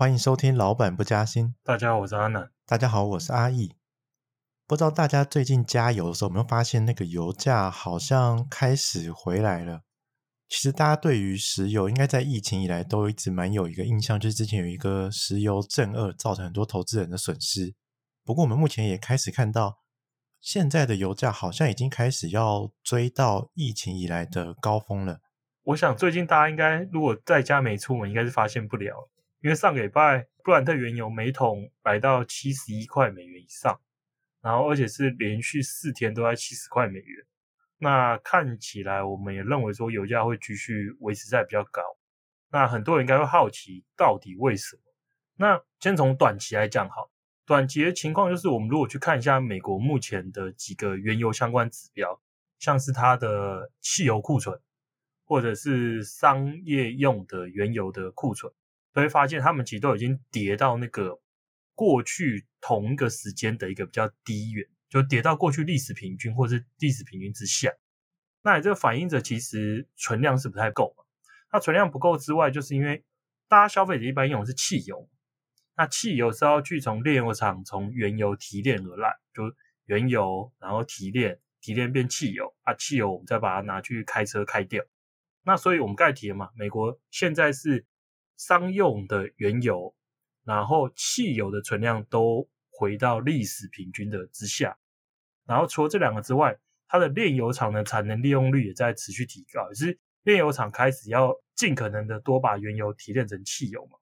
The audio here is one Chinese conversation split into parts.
欢迎收听《老板不加薪》。大家好，我是阿南。大家好，我是阿义。不知道大家最近加油的时候有没有发现，那个油价好像开始回来了。其实大家对于石油，应该在疫情以来都一直蛮有一个印象，就是之前有一个石油正二，造成很多投资人的损失。不过我们目前也开始看到，现在的油价好像已经开始要追到疫情以来的高峰了。我想最近大家应该如果在家没出门，应该是发现不了，因为上个礼拜布兰特原油每桶来到七十一块美元以上，然后而且是连续四天都在七十块美元。那看起来，我们也认为说油价会继续维持在比较高。那很多人应该会好奇，到底为什么？那先从短期来讲，好，短期的情况就是，我们如果去看一下美国目前的几个原油相关指标，像是它的汽油库存，或者是商业用的原油的库存，都会发现它们其实都已经跌到那个过去同一个时间的一个比较低远。就跌到过去历史平均或是历史平均之下，那你这个反映着其实存量是不太够嘛。那存量不够之外，就是因为大家消费者一般用的是汽油，那汽油是要去从炼油厂从原油提炼而来，就原油然后提炼，提炼变汽油啊，汽油我们再把它拿去开车开掉。那所以我们刚才提了嘛，美国现在是商用的原油，然后汽油的存量都回到历史平均的之下。然后除了这两个之外，它的炼油厂的产能利用率也在持续提高，也是炼油厂开始要尽可能的多把原油提炼成汽油嘛。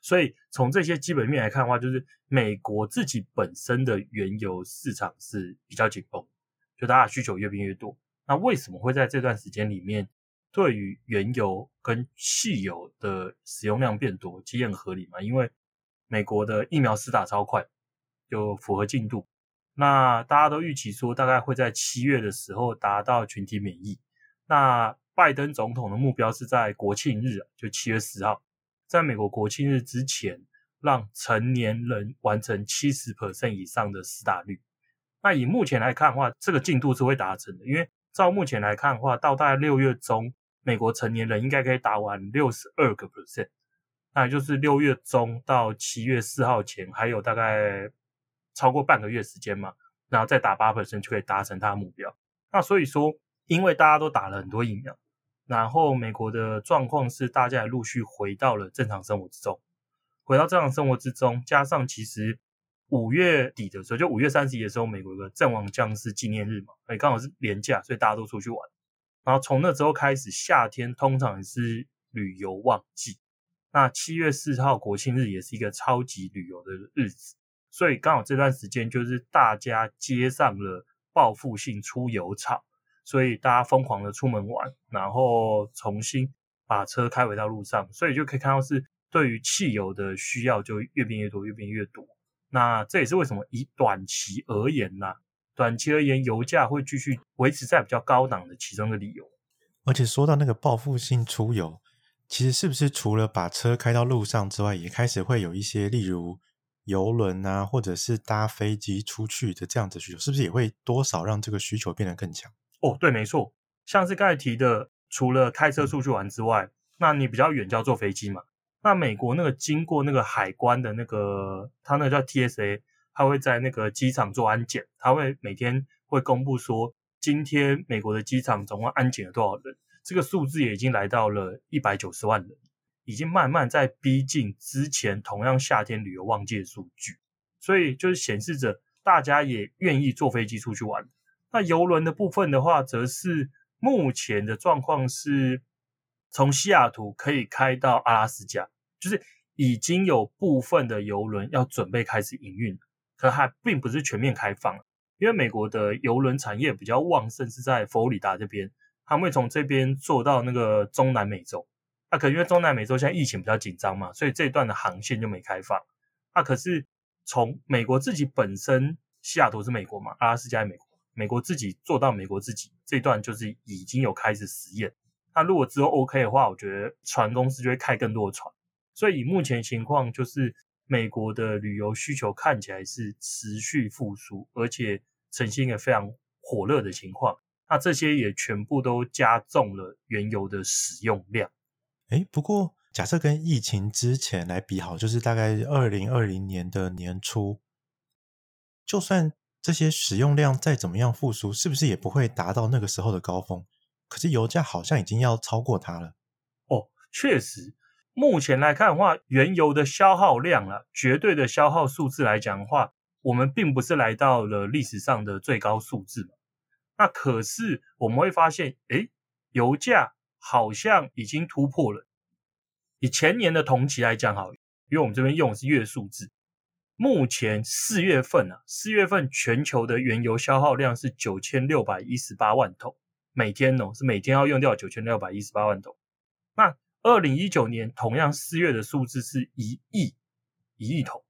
所以从这些基本面来看的话，就是美国自己本身的原油市场是比较紧绷，就大家需求越变越多。那为什么会在这段时间里面，对于原油跟汽油的使用量变多，其实很合理嘛？因为美国的疫苗施打超快，就符合进度。那大家都预期说，大概会在七月的时候达到群体免疫。那拜登总统的目标是在国庆日，就七月十号，在美国国庆日之前，让成年人完成七十 percent 以上的施打率。那以目前来看的话，这个进度是会达成的，因为照目前来看的话，到大概六月中，美国成年人应该可以打完六十二个 percent。那也就是六月中到七月四号前，还有大概。超过半个月时间嘛，然后再打八 percent 就可以达成他的目标。那所以说，因为大家都打了很多疫苗，然后美国的状况是大家也陆续回到了正常生活之中，回到正常生活之中，加上其实五月底的时候，就五月三十一的时候，美国有个阵亡将士纪念日嘛，诶刚好是连假，所以大家都出去玩。然后从那之后开始，夏天通常也是旅游旺季。那七月四号国庆日也是一个超级旅游的日子。所以刚好这段时间就是大家接上了报复性出游潮，所以大家疯狂的出门玩，然后重新把车开回到路上，所以就可以看到是对于汽油的需要就越变越多，越变越多。那这也是为什么以短期而言呐，短期而言油价会继续维持在比较高档的其中的理由。而且说到那个报复性出游，其实是不是除了把车开到路上之外，也开始会有一些例如。游轮啊，或者是搭飞机出去的这样子需求，是不是也会多少让这个需求变得更强？哦，对，没错。像是刚才提的，除了开车出去玩之外，那你比较远就要坐飞机嘛。那美国那个经过那个海关的那个，它那个叫 TSA，他会在那个机场做安检，他会每天会公布说，今天美国的机场总共安检了多少人，这个数字也已经来到了一百九十万人。已经慢慢在逼近之前同样夏天旅游旺季的数据，所以就是显示着大家也愿意坐飞机出去玩。那游轮的部分的话，则是目前的状况是，从西雅图可以开到阿拉斯加，就是已经有部分的游轮要准备开始营运，可还并不是全面开放，因为美国的邮轮产业比较旺盛是在佛罗里达这边，他们会从这边坐到那个中南美洲。那、啊、可因为中南美洲现在疫情比较紧张嘛，所以这一段的航线就没开放。那、啊、可是从美国自己本身，西雅图是美国嘛，阿拉斯加美国，美国自己做到美国自己这一段就是已经有开始实验。那如果之后 OK 的话，我觉得船公司就会开更多的船。所以以目前情况，就是美国的旅游需求看起来是持续复苏，而且呈现一个非常火热的情况。那这些也全部都加重了原油的使用量。诶，不过假设跟疫情之前来比好，就是大概二零二零年的年初，就算这些使用量再怎么样复苏，是不是也不会达到那个时候的高峰？可是油价好像已经要超过它了。哦，确实，目前来看的话，原油的消耗量啊，绝对的消耗数字来讲的话，我们并不是来到了历史上的最高数字嘛。那可是我们会发现，诶，油价好像已经突破了。以前年的同期来讲，好，因为我们这边用的是月数字。目前四月份啊，四月份全球的原油消耗量是九千六百一十八万桶，每天哦，是每天要用掉九千六百一十八万桶。那二零一九年同样四月的数字是一亿一亿桶。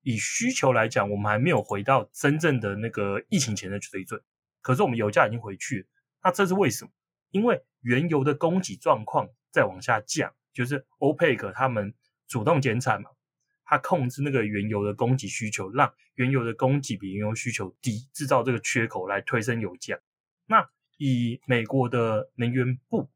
以需求来讲，我们还没有回到真正的那个疫情前的水准，可是我们油价已经回去了。那这是为什么？因为原油的供给状况在往下降，就是 OPEC 他们主动减产嘛。它控制那个原油的供给需求，让原油的供给比原油需求低，制造这个缺口来推升油价。那以美国的能源部，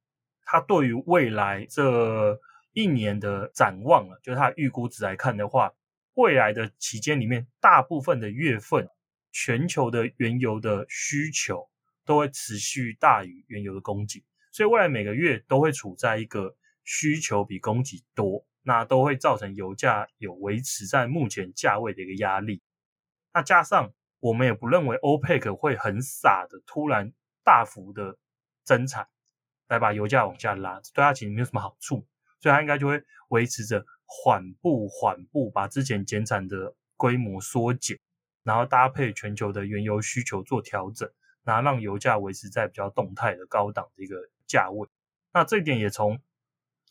它对于未来这一年的展望啊，就是它预估值来看的话，未来的期间里面，大部分的月份，全球的原油的需求都会持续大于原油的供给，所以未来每个月都会处在一个需求比供给多。那都会造成油价有维持在目前价位的一个压力。那加上我们也不认为 OPEC 会很傻的突然大幅的增产来把油价往下拉，对它其实没有什么好处，所以它应该就会维持着缓步缓步把之前减产的规模缩减，然后搭配全球的原油需求做调整，然后让油价维持在比较动态的高档的一个价位。那这一点也从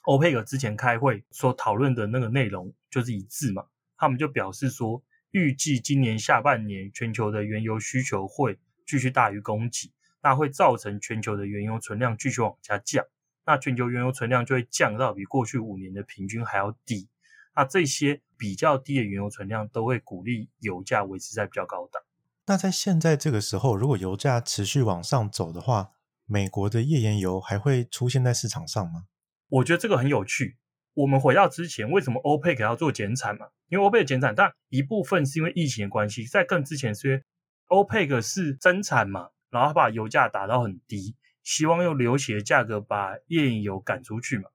欧佩克之前开会所讨论的那个内容就是一致嘛，他们就表示说，预计今年下半年全球的原油需求会继续大于供给，那会造成全球的原油存量继续往下降，那全球原油存量就会降到比过去五年的平均还要低，那这些比较低的原油存量都会鼓励油价维持在比较高档。那在现在这个时候，如果油价持续往上走的话，美国的页岩油还会出现在市场上吗？我觉得这个很有趣。我们回到之前，为什么欧佩克要做减产嘛？因为欧佩克减产，但一部分是因为疫情的关系，在更之前是因为欧佩克是增产嘛，然后他把油价打到很低，希望用流血的价格把页岩油赶出去嘛。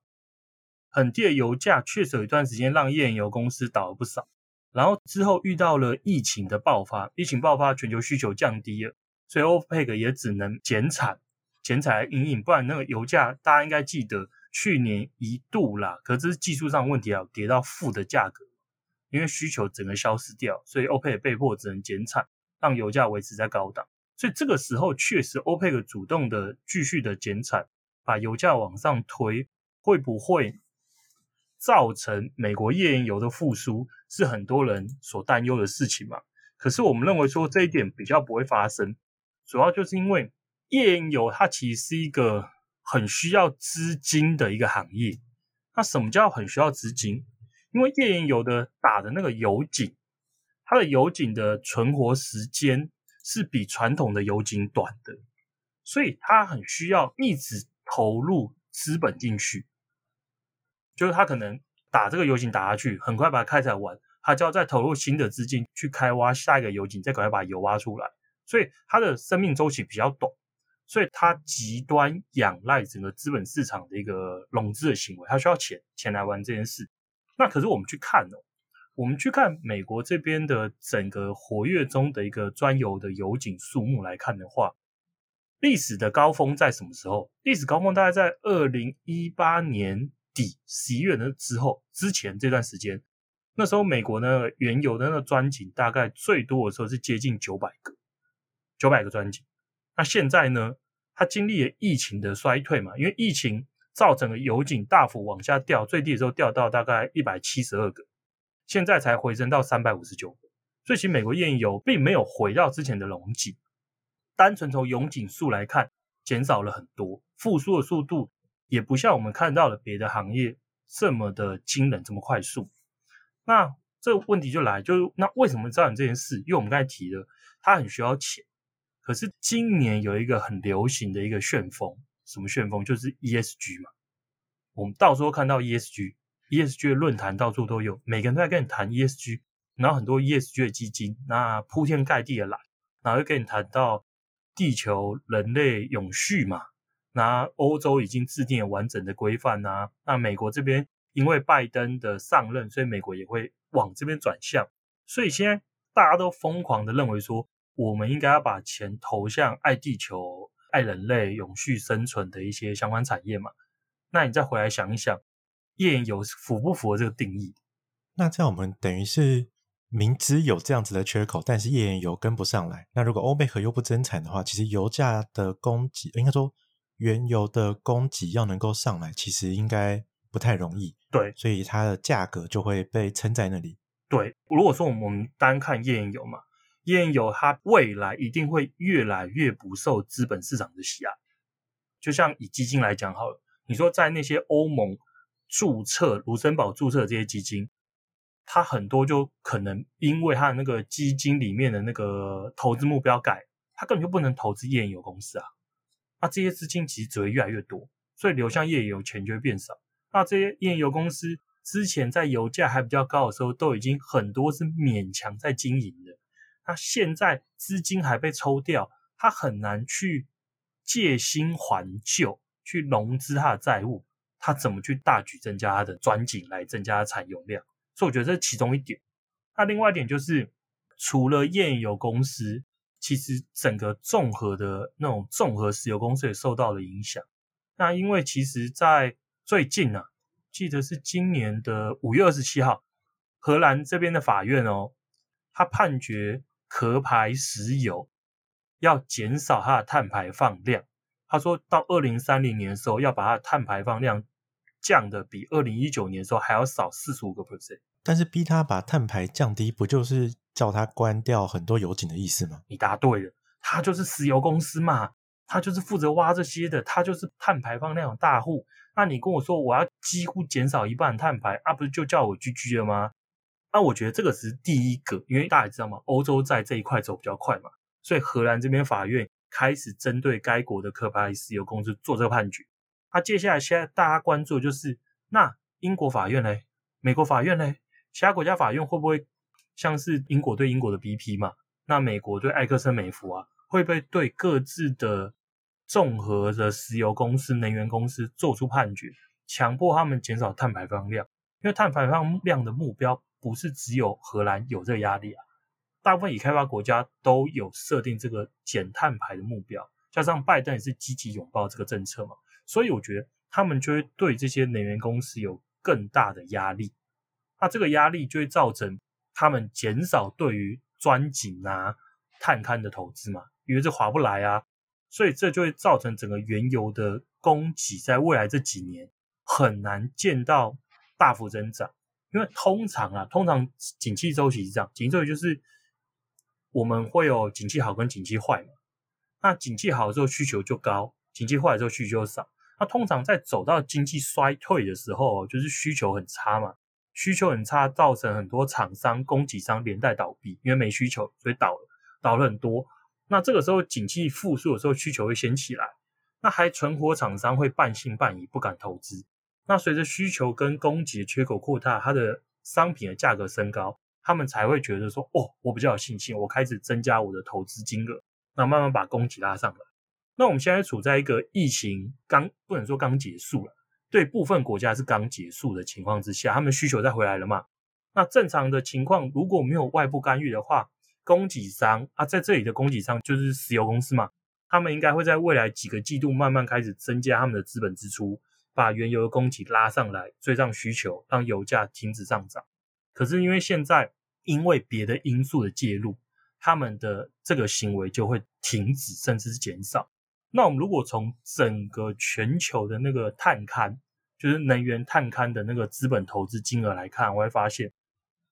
很低的油价确实有一段时间让页岩油公司倒了不少，然后之后遇到了疫情的爆发，疫情爆发，全球需求降低了，所以欧佩克也只能减产，减产来因应，不然那个油价大家应该记得。去年一度啦，可是这是技术上问题啊，跌到负的价格，因为需求整个消失掉，所以欧佩克被迫只能减产，让油价维持在高档。所以这个时候确实欧佩克主动的继续的减产，把油价往上推，会不会造成美国页岩油的复苏，是很多人所担忧的事情嘛？可是我们认为说这一点比较不会发生，主要就是因为页岩油它其实是一个。很需要资金的一个行业，那什么叫很需要资金？因为页岩油的打的那个油井，它的油井的存活时间是比传统的油井短的，所以它很需要一直投入资本进去。就是它可能打这个油井打下去，很快把它开采完，它就要再投入新的资金去开挖下一个油井，再赶快把油挖出来，所以它的生命周期比较短。所以它极端仰赖整个资本市场的一个融资的行为，它需要钱钱来玩这件事。那可是我们去看哦，我们去看美国这边的整个活跃中的一个专油的油井数目来看的话，历史的高峰在什么时候？历史高峰大概在二零一八年底十一月的之后之前这段时间，那时候美国呢原油的那个专井大概最多的时候是接近九百个，九百个专井。那现在呢？它经历了疫情的衰退嘛，因为疫情造成了油井大幅往下掉，最低的时候掉到大概一百七十二个，现在才回升到三百五十九个。所以其实美国页岩油并没有回到之前的荣景，单纯从油井数来看，减少了很多，复苏的速度也不像我们看到的别的行业这么的惊人，这么快速。那这个问题就来，就是那为什么造成这件事？因为我们刚才提了，它很需要钱。可是今年有一个很流行的一个旋风，什么旋风？就是 ESG 嘛。我们到时候看到 ESG，ESG 的论坛到处都有，每个人都在跟你谈 ESG，然后很多 ESG 的基金，那铺天盖地的来，然后又跟你谈到地球人类永续嘛，那欧洲已经制定了完整的规范啊，那美国这边因为拜登的上任，所以美国也会往这边转向，所以现在大家都疯狂的认为说，我们应该要把钱投向爱地球、爱人类、永续生存的一些相关产业嘛，那你再回来想一想。页岩油符不符合这个定义？那这样我们等于是明知有这样子的缺口，但是页岩油跟不上来。那如果欧佩克又不增产的话，其实油价的供给，应该说原油的供给要能够上来，其实应该不太容易。对，所以它的价格就会被撑在那里。对，如果说我们单看页岩油嘛，页岩油它未来一定会越来越不受资本市场的喜爱。就像以基金来讲好了，你说在那些欧盟。注册卢森堡注册的这些基金，它很多就可能因为它的那个基金里面的那个投资目标改，它根本就不能投资页岩油公司啊。那这些资金其实只会越来越多，所以流向页岩油钱就会变少。那这些页岩油公司之前在油价还比较高的时候，都已经很多是勉强在经营的。那现在资金还被抽掉，它很难去借新还旧，去融资它的债务。他怎么去大举增加它的钻井来增加产油量？所以我觉得这是其中一点。那另外一点就是，除了页岩油公司，其实整个综合的那种综合石油公司也受到了影响。那因为其实，在最近啊，记得是今年的五月二十七号，荷兰这边的法院哦，他判决壳牌石油要减少它的碳排放量。他说到二零三零年的时候，要把它的碳排放量降的比二零一九年的时候还要少四十五个 percent，但是逼他把碳排降低，不就是叫他关掉很多油井的意思吗？你答对了，他就是石油公司嘛，他就是负责挖这些的，他就是碳排放量大户。那你跟我说我要几乎减少一半碳排，啊，不是就叫我 GG 了吗？那我觉得这个只是第一个，因为大家也知道嘛，欧洲在这一块走比较快嘛，所以荷兰这边法院开始针对该国的壳牌石油公司做这个判决。那、接下来现在大家关注就是，那英国法院呢？美国法院呢？其他国家法院会不会像是英国对英国的 BP 嘛？那美国对埃克森美孚啊，会不会对各自的综合的石油公司、能源公司做出判决，强迫他们减少碳排放量？因为碳排放量的目标不是只有荷兰有这个压力啊，大部分已开发国家都有设定这个减碳排的目标，加上拜登也是积极拥抱这个政策嘛。所以我觉得他们就会对这些能源公司有更大的压力，那这个压力就会造成他们减少对于钻井啊、探勘的投资嘛，因为这划不来啊，所以这就会造成整个原油的供给在未来这几年很难见到大幅增长，因为通常啊，通常景气周期是这样，景气周期就是我们会有景气好跟景气坏嘛，那景气好的时候需求就高，景气坏的时候需求少。那通常在走到经济衰退的时候，就是需求很差嘛，需求很差，造成很多厂商、供给商连带倒闭，因为没需求，所以倒了，倒了很多。那这个时候景气复苏的时候，需求会先起来，那还存活厂商会半信半疑，不敢投资。那随着需求跟供给的缺口扩大，它的商品的价格升高，他们才会觉得说，哦，我比较有信心，我开始增加我的投资金额，那慢慢把供给拉上来。那我们现在处在一个疫情刚不能说刚结束了，对部分国家是刚结束的情况之下，他们需求再回来了嘛？那正常的情况如果没有外部干预的话，供给商啊，在这里的供给商就是石油公司嘛，他们应该会在未来几个季度慢慢开始增加他们的资本支出，把原油的供给拉上来，追上需求，让油价停止上涨。可是因为现在因为别的因素的介入，他们的这个行为就会停止，甚至是减少。那我们如果从整个全球的那个探勘，就是能源探勘的那个资本投资金额来看，我会发现，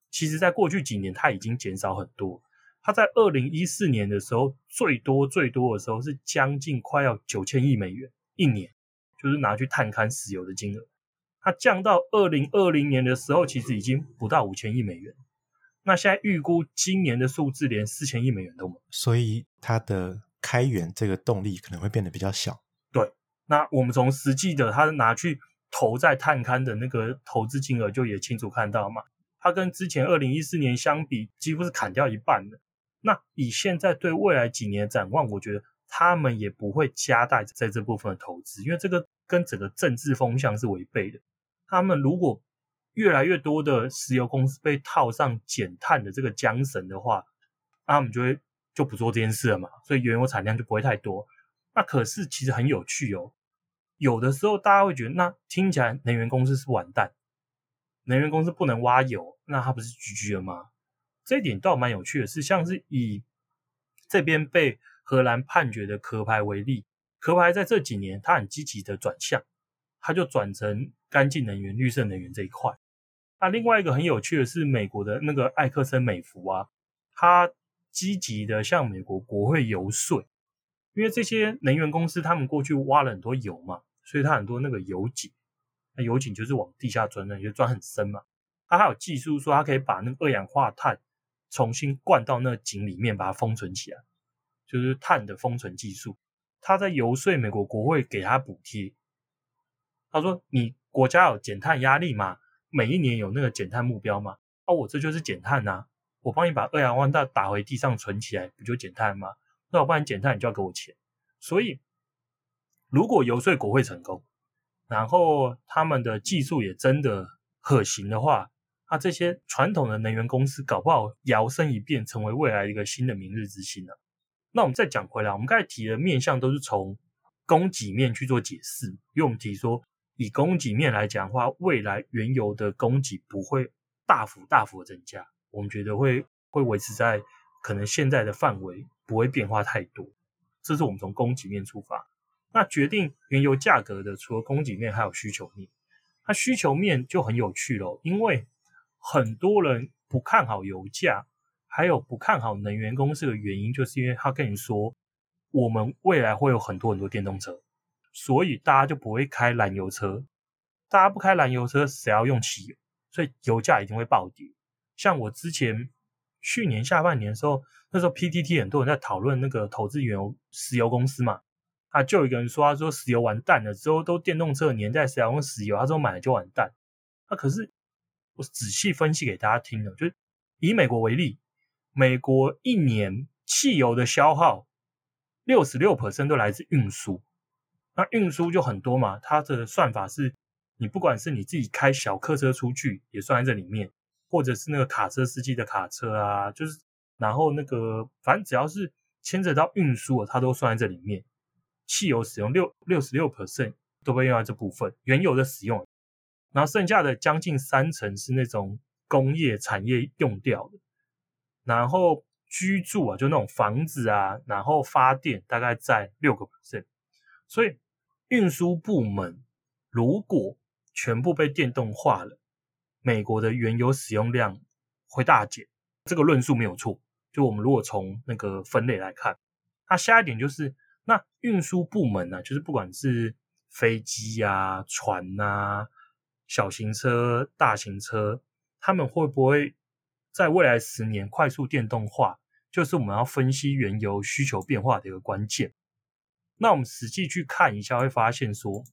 其实在过去几年它已经减少很多。它在二零一四年的时候，最多最多的时候是将近快要九千亿美元一年，就是拿去探勘石油的金额。它降到二零二零年的时候，其实已经不到五千亿美元。那现在预估今年的数字连四千亿美元都没有，所以它的。开源这个动力可能会变得比较小。对，那我们从实际的，他拿去投在探勘的那个投资金额就也清楚看到嘛，它跟之前二零一四年相比，几乎是砍掉一半的。那以现在对未来几年的展望，我觉得他们也不会加大在这部分的投资，因为这个跟整个政治风向是违背的。他们如果越来越多的石油公司被套上减碳的这个缰绳的话，那他们就会就不做这件事了嘛，所以原油产量就不会太多。那可是其实很有趣哦，有的时候大家会觉得，那听起来能源公司是完蛋，能源公司不能挖油，那它不是 GG 了吗？这一点倒蛮有趣的是，像是以这边被荷兰判决的壳牌为例，壳牌在这几年它很积极的转向，它就转成干净能源、绿色能源这一块。那另外一个很有趣的是，美国的那个艾克森美孚啊，它积极的向美国国会游说，因为这些能源公司他们过去挖了很多油嘛，所以它很多那个油井，那油井就是往地下钻的，就钻很深嘛。它还有技术说它可以把那个二氧化碳。重新灌到那井里面，把它封存起来，就是碳的封存技术。他在游说美国国会给他补贴。他说：“你国家有减碳压力吗？每一年有那个减碳目标吗？哦，我这就是减碳呐！我帮你把二氧化碳打回地上存起来，不就减碳吗？那我帮你减碳，你就要给我钱。所以，如果游说国会成功，然后他们的技术也真的可行的话。”那、这些传统的能源公司搞不好摇身一变成为未来一个新的明日之星了、啊？那我们再讲回来，我们刚才提的面向都是从供给面去做解释，因为我们提说以供给面来讲的话，未来原油的供给不会大幅大幅的增加，我们觉得会会维持在可能现在的范围，不会变化太多。这是我们从供给面出发。那决定原油价格的，除了供给面，还有需求面。那需求面就很有趣了，因为很多人不看好油价，还有不看好能源公司的原因，就是因为他跟你说，我们未来会有很多很多电动车，所以大家就不会开燃油车。大家不开燃油车，谁要用汽油？所以油价一定会暴跌。像我之前去年下半年的时候，那时候 PTT 很多人在讨论那个投资原油石油公司嘛，啊，就有一个人说，他说石油完蛋了，之后都电动车年代，谁要用石油？他说买了就完蛋。那、可是。我仔细分析给大家听了，就以美国为例，美国一年汽油的消耗六十六 percent 都来自运输，那运输就很多嘛，它的算法是，你不管是你自己开小客车出去也算在这里面，或者是那个卡车司机的卡车啊，就是然后那个反正只要是牵扯到运输的，它都算在这里面，汽油使用六六十六 percent 都被用在这部分，原油的使用。然后剩下的将近三成是那种工业产业用掉的，然后居住啊，就那种房子啊，然后发电大概在六个 percent，所以运输部门如果全部被电动化了，美国的原油使用量会大减，这个论述没有错。就我们如果从那个分类来看，那下一点就是那运输部门呢、啊，就是不管是飞机啊、船啊。小型车、大型车，他们会不会在未来十年快速电动化？就是我们要分析原油需求变化的一个关键。那我们实际去看一下，会发现说，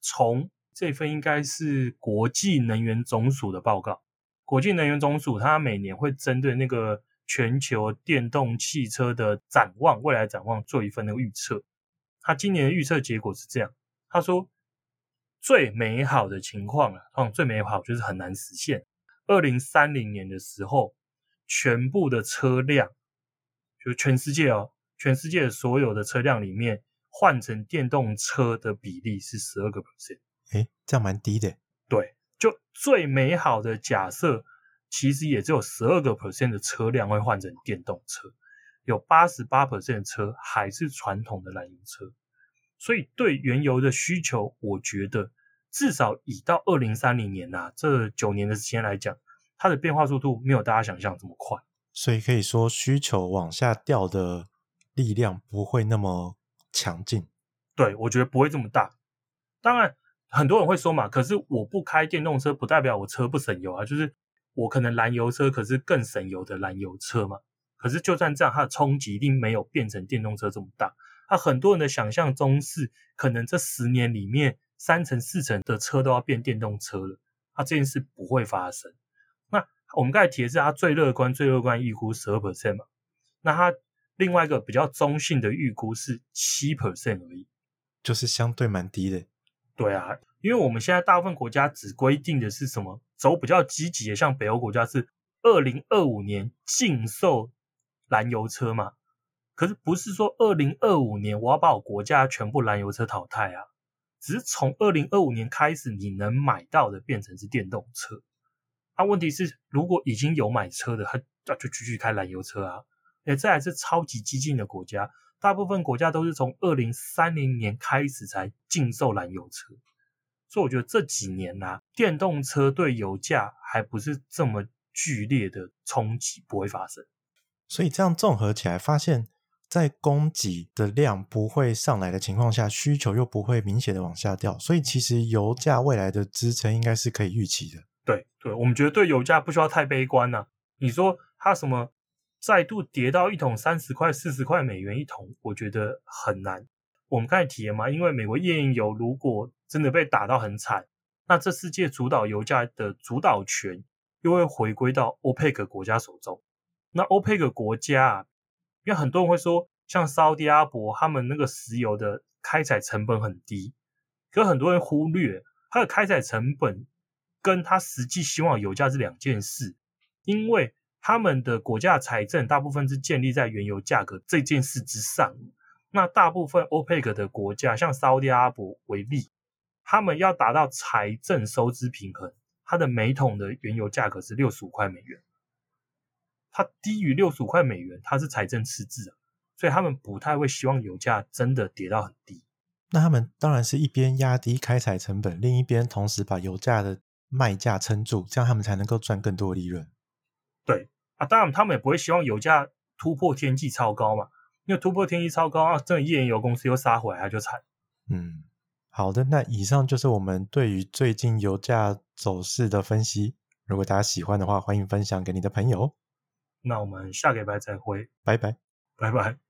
从这份应该是国际能源总署的报告，国际能源总署它每年会针对那个全球电动汽车的展望、未来展望做一份那个预测。它今年的预测结果是这样，他说。最美好的情况啊，嗯，最美好就是很难实现。二零三零年的时候，全部的车辆，就全世界哦，全世界所有的车辆里面，换成电动车的比例是十二个 percent。诶，这样蛮低的。对，就最美好的假设，其实也只有十二个 percent 的车辆会换成电动车，有八十八 percent 的车还是传统的燃油车。所以对原油的需求，我觉得至少以到二零三零年呐、啊，这九年的时间来讲，它的变化速度没有大家想象这么快。所以可以说需求往下掉的力量不会那么强劲。对，我觉得不会这么大。当然，很多人会说嘛，可是我不开电动车，不代表我车不省油啊。就是我可能燃油车，可是更省油的燃油车嘛。可是就算这样，它的冲击一定没有变成电动车这么大。那、很多人的想象中是，可能这十年里面三成四成的车都要变电动车了，它这件事不会发生。那我们刚才提的是它最乐观、最乐观预估十二 percent 嘛？那它另外一个比较中性的预估是七 percent 而已，就是相对蛮低的。对啊，因为我们现在大部分国家只规定的是什么？走比较积极的，像北欧国家是二零二五年禁售燃油车嘛。可是不是说二零二五年我要把我国家全部燃油车淘汰啊？只是从二零二五年开始，你能买到的变成是电动车。那、啊、问题是，如果已经有买车的，他就继续开燃油车啊。诶，这还是超级激进的国家，大部分国家都是从二零三零年开始才禁售燃油车。所以我觉得这几年呐、啊，电动车对油价还不是这么剧烈的冲击不会发生。所以这样综合起来，发现，在供给的量不会上来的情况下，需求又不会明显的往下掉，所以其实油价未来的支撑应该是可以预期的。对对，我们觉得对油价不需要太悲观呐、啊。你说它什么再度跌到一桶三十块、四十块美元一桶，我觉得很难。我们刚才提了嘛，因为美国页岩油如果真的被打到很惨，那这世界主导油价的主导权又会回归到欧佩克国家手中。那欧佩克国家啊，因为很多人会说，像沙乌地阿伯他们那个石油的开采成本很低，可很多人忽略它的开采成本。跟它实际希望油价是两件事，因为他们的国家财政大部分是建立在原油价格这件事之上。那大部分 OPEC 的国家，像沙乌地阿拉伯为例，他们要达到财政收支平衡，它的每桶的原油价格是六十五块美元，它低于六十五块美元，它是财政赤字啊，所以他们不太会希望油价真的跌到很低。那他们当然是一边压低开采成本，另一边同时把油价的卖价撑住，这样他们才能够赚更多的利润。对啊，当然他们也不会希望油价突破天际超高嘛，因为突破天际超高啊，这页岩油公司又杀回来，就惨。嗯，好的，那以上就是我们对于最近油价走势的分析。如果大家喜欢的话，欢迎分享给你的朋友。那我们下个礼拜再会，拜拜，拜拜。